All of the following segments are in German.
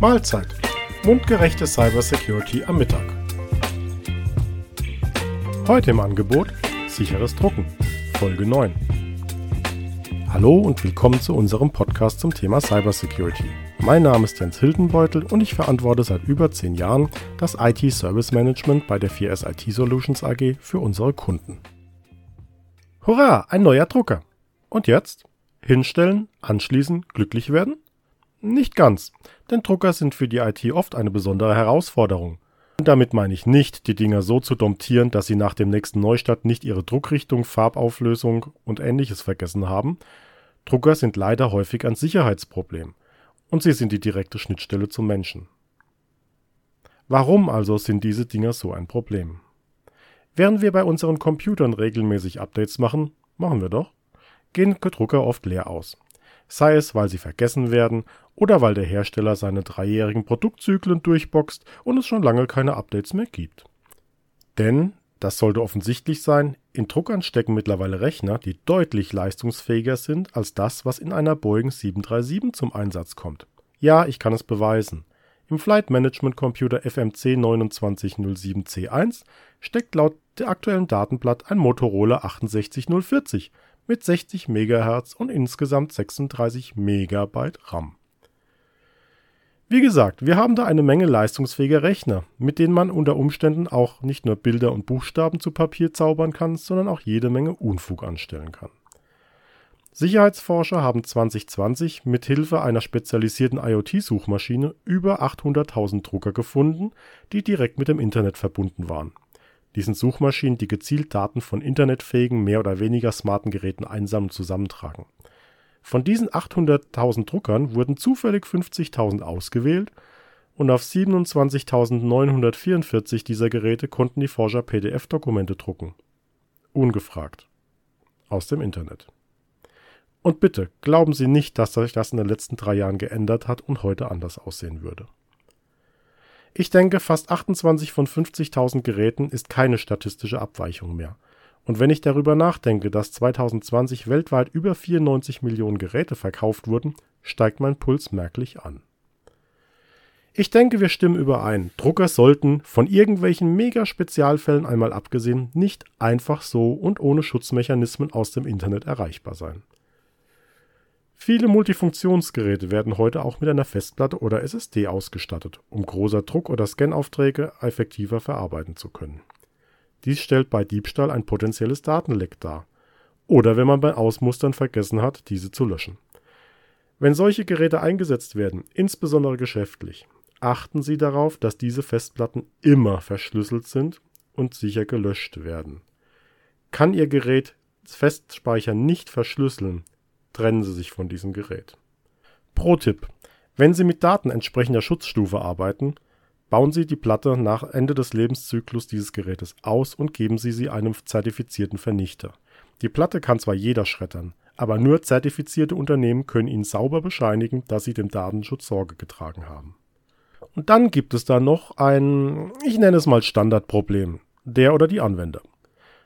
Mahlzeit. Mundgerechte Cybersecurity am Mittag. Heute im Angebot sicheres Drucken. Folge 9. Hallo und willkommen zu unserem Podcast zum Thema Cybersecurity. Mein Name ist Jens Hildenbeutel und ich verantworte seit über 10 Jahren das IT Service Management bei der 4S IT Solutions AG für unsere Kunden. Hurra, ein neuer Drucker. Und jetzt? Hinstellen, anschließen, glücklich werden? Nicht ganz, denn Drucker sind für die IT oft eine besondere Herausforderung. Und damit meine ich nicht, die Dinger so zu domptieren, dass sie nach dem nächsten Neustart nicht ihre Druckrichtung, Farbauflösung und ähnliches vergessen haben. Drucker sind leider häufig ein Sicherheitsproblem. Und sie sind die direkte Schnittstelle zum Menschen. Warum also sind diese Dinger so ein Problem? Während wir bei unseren Computern regelmäßig Updates machen, machen wir doch, gehen Drucker oft leer aus. Sei es, weil sie vergessen werden oder weil der Hersteller seine dreijährigen Produktzyklen durchboxt und es schon lange keine Updates mehr gibt. Denn, das sollte offensichtlich sein, in Druckern stecken mittlerweile Rechner, die deutlich leistungsfähiger sind als das, was in einer Boeing 737 zum Einsatz kommt. Ja, ich kann es beweisen. Im Flight Management Computer FMC 2907C1 steckt laut der aktuellen Datenblatt ein Motorola 68040 mit 60 MHz und insgesamt 36 MB RAM. Wie gesagt, wir haben da eine Menge leistungsfähiger Rechner, mit denen man unter Umständen auch nicht nur Bilder und Buchstaben zu Papier zaubern kann, sondern auch jede Menge Unfug anstellen kann. Sicherheitsforscher haben 2020 mit Hilfe einer spezialisierten IoT-Suchmaschine über 800.000 Drucker gefunden, die direkt mit dem Internet verbunden waren. Diesen Suchmaschinen, die gezielt Daten von internetfähigen, mehr oder weniger smarten Geräten einsammeln und zusammentragen von diesen 800.000 Druckern wurden zufällig 50.000 ausgewählt und auf 27.944 dieser Geräte konnten die Forscher PDF-Dokumente drucken. Ungefragt. Aus dem Internet. Und bitte, glauben Sie nicht, dass sich das in den letzten drei Jahren geändert hat und heute anders aussehen würde. Ich denke, fast 28 von 50.000 Geräten ist keine statistische Abweichung mehr. Und wenn ich darüber nachdenke, dass 2020 weltweit über 94 Millionen Geräte verkauft wurden, steigt mein Puls merklich an. Ich denke, wir stimmen überein. Drucker sollten, von irgendwelchen Mega-Spezialfällen einmal abgesehen, nicht einfach so und ohne Schutzmechanismen aus dem Internet erreichbar sein. Viele Multifunktionsgeräte werden heute auch mit einer Festplatte oder SSD ausgestattet, um großer Druck- oder Scanaufträge effektiver verarbeiten zu können. Dies stellt bei Diebstahl ein potenzielles Datenleck dar. Oder wenn man beim Ausmustern vergessen hat, diese zu löschen. Wenn solche Geräte eingesetzt werden, insbesondere geschäftlich, achten Sie darauf, dass diese Festplatten immer verschlüsselt sind und sicher gelöscht werden. Kann Ihr Gerät Festspeicher nicht verschlüsseln, trennen Sie sich von diesem Gerät. Pro-Tipp: Wenn Sie mit Daten entsprechender Schutzstufe arbeiten, Bauen Sie die Platte nach Ende des Lebenszyklus dieses Gerätes aus und geben Sie sie einem zertifizierten Vernichter. Die Platte kann zwar jeder schreddern, aber nur zertifizierte Unternehmen können Ihnen sauber bescheinigen, dass Sie dem Datenschutz Sorge getragen haben. Und dann gibt es da noch ein, ich nenne es mal Standardproblem, der oder die Anwender.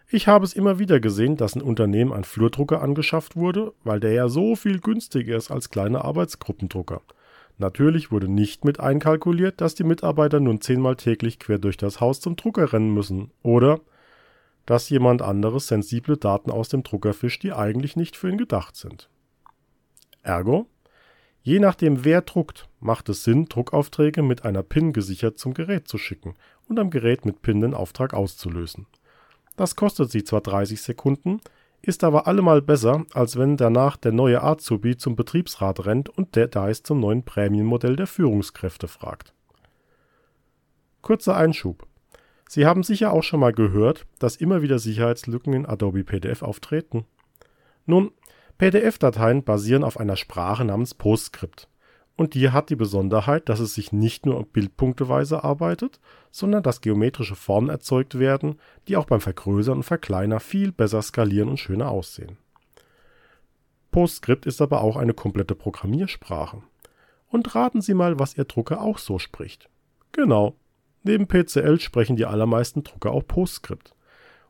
Ich habe es immer wieder gesehen, dass ein Unternehmen ein Flurdrucker angeschafft wurde, weil der ja so viel günstiger ist als kleine Arbeitsgruppendrucker. Natürlich wurde nicht mit einkalkuliert, dass die Mitarbeiter nun zehnmal täglich quer durch das Haus zum Drucker rennen müssen oder dass jemand anderes sensible Daten aus dem Drucker fischt, die eigentlich nicht für ihn gedacht sind. Ergo, je nachdem wer druckt, macht es Sinn, Druckaufträge mit einer PIN gesichert zum Gerät zu schicken und am Gerät mit PIN den Auftrag auszulösen. Das kostet sie zwar 30 Sekunden, ist aber allemal besser, als wenn danach der neue Azubi zum Betriebsrat rennt und der Dice zum neuen Prämienmodell der Führungskräfte fragt. Kurzer Einschub. Sie haben sicher auch schon mal gehört, dass immer wieder Sicherheitslücken in Adobe PDF auftreten. Nun, PDF-Dateien basieren auf einer Sprache namens PostScript. Und die hat die Besonderheit, dass es sich nicht nur bildpunkteweise arbeitet, sondern dass geometrische Formen erzeugt werden, die auch beim Vergrößern und Verkleinern viel besser skalieren und schöner aussehen. PostScript ist aber auch eine komplette Programmiersprache. Und raten Sie mal, was Ihr Drucker auch so spricht. Genau, neben PCL sprechen die allermeisten Drucker auch PostScript.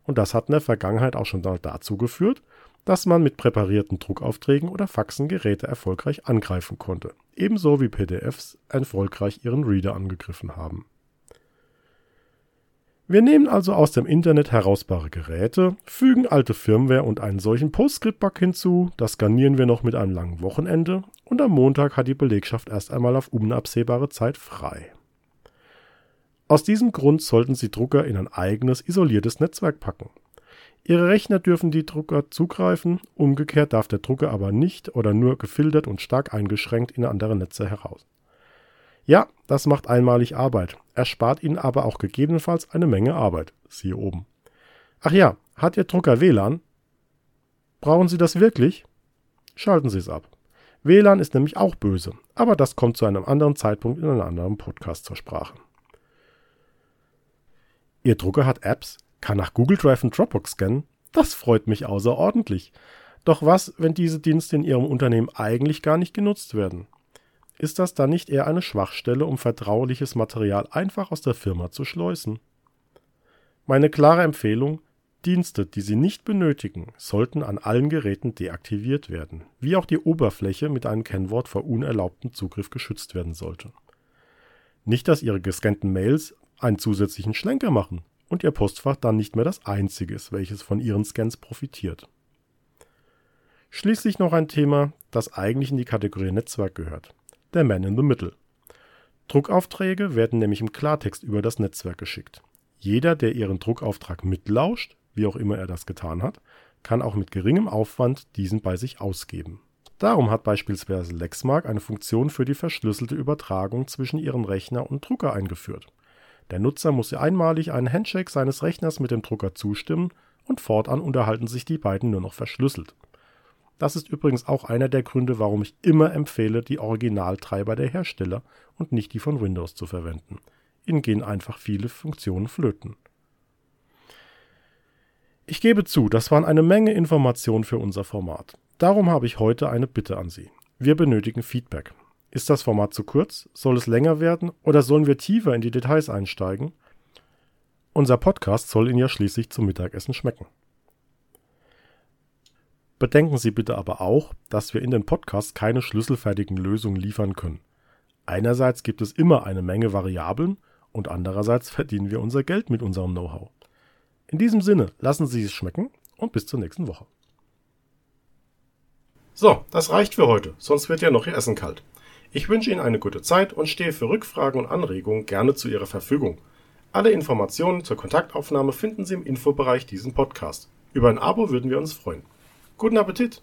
Und das hat in der Vergangenheit auch schon dazu geführt, dass man mit präparierten Druckaufträgen oder Faxen Geräte erfolgreich angreifen konnte ebenso wie PDFs erfolgreich ihren Reader angegriffen haben. Wir nehmen also aus dem Internet herausbare Geräte, fügen alte Firmware und einen solchen PostScript-Bug hinzu, das garnieren wir noch mit einem langen Wochenende und am Montag hat die Belegschaft erst einmal auf unabsehbare Zeit frei. Aus diesem Grund sollten Sie Drucker in ein eigenes, isoliertes Netzwerk packen. Ihre Rechner dürfen die Drucker zugreifen, umgekehrt darf der Drucker aber nicht oder nur gefiltert und stark eingeschränkt in andere Netze heraus. Ja, das macht einmalig Arbeit, erspart Ihnen aber auch gegebenenfalls eine Menge Arbeit. Siehe oben. Ach ja, hat Ihr Drucker WLAN? Brauchen Sie das wirklich? Schalten Sie es ab. WLAN ist nämlich auch böse, aber das kommt zu einem anderen Zeitpunkt in einem anderen Podcast zur Sprache. Ihr Drucker hat Apps, kann nach Google Drive und Dropbox scannen? Das freut mich außerordentlich. Doch was, wenn diese Dienste in Ihrem Unternehmen eigentlich gar nicht genutzt werden? Ist das dann nicht eher eine Schwachstelle, um vertrauliches Material einfach aus der Firma zu schleusen? Meine klare Empfehlung, Dienste, die Sie nicht benötigen, sollten an allen Geräten deaktiviert werden, wie auch die Oberfläche mit einem Kennwort vor unerlaubtem Zugriff geschützt werden sollte. Nicht, dass Ihre gescannten Mails einen zusätzlichen Schlenker machen und Ihr Postfach dann nicht mehr das einzige ist, welches von Ihren Scans profitiert. Schließlich noch ein Thema, das eigentlich in die Kategorie Netzwerk gehört der Man in the Middle. Druckaufträge werden nämlich im Klartext über das Netzwerk geschickt. Jeder, der Ihren Druckauftrag mitlauscht, wie auch immer er das getan hat, kann auch mit geringem Aufwand diesen bei sich ausgeben. Darum hat beispielsweise Lexmark eine Funktion für die verschlüsselte Übertragung zwischen ihrem Rechner und Drucker eingeführt. Der Nutzer muss einmalig einen Handshake seines Rechners mit dem Drucker zustimmen und fortan unterhalten sich die beiden nur noch verschlüsselt. Das ist übrigens auch einer der Gründe, warum ich immer empfehle, die Originaltreiber der Hersteller und nicht die von Windows zu verwenden. Ihnen gehen einfach viele Funktionen flöten. Ich gebe zu, das waren eine Menge Informationen für unser Format. Darum habe ich heute eine Bitte an Sie. Wir benötigen Feedback. Ist das Format zu kurz? Soll es länger werden? Oder sollen wir tiefer in die Details einsteigen? Unser Podcast soll Ihnen ja schließlich zum Mittagessen schmecken. Bedenken Sie bitte aber auch, dass wir in den Podcasts keine schlüsselfertigen Lösungen liefern können. Einerseits gibt es immer eine Menge Variablen und andererseits verdienen wir unser Geld mit unserem Know-how. In diesem Sinne, lassen Sie es schmecken und bis zur nächsten Woche. So, das reicht für heute, sonst wird ja noch Ihr Essen kalt. Ich wünsche Ihnen eine gute Zeit und stehe für Rückfragen und Anregungen gerne zu Ihrer Verfügung. Alle Informationen zur Kontaktaufnahme finden Sie im Infobereich diesen Podcast. Über ein Abo würden wir uns freuen. Guten Appetit!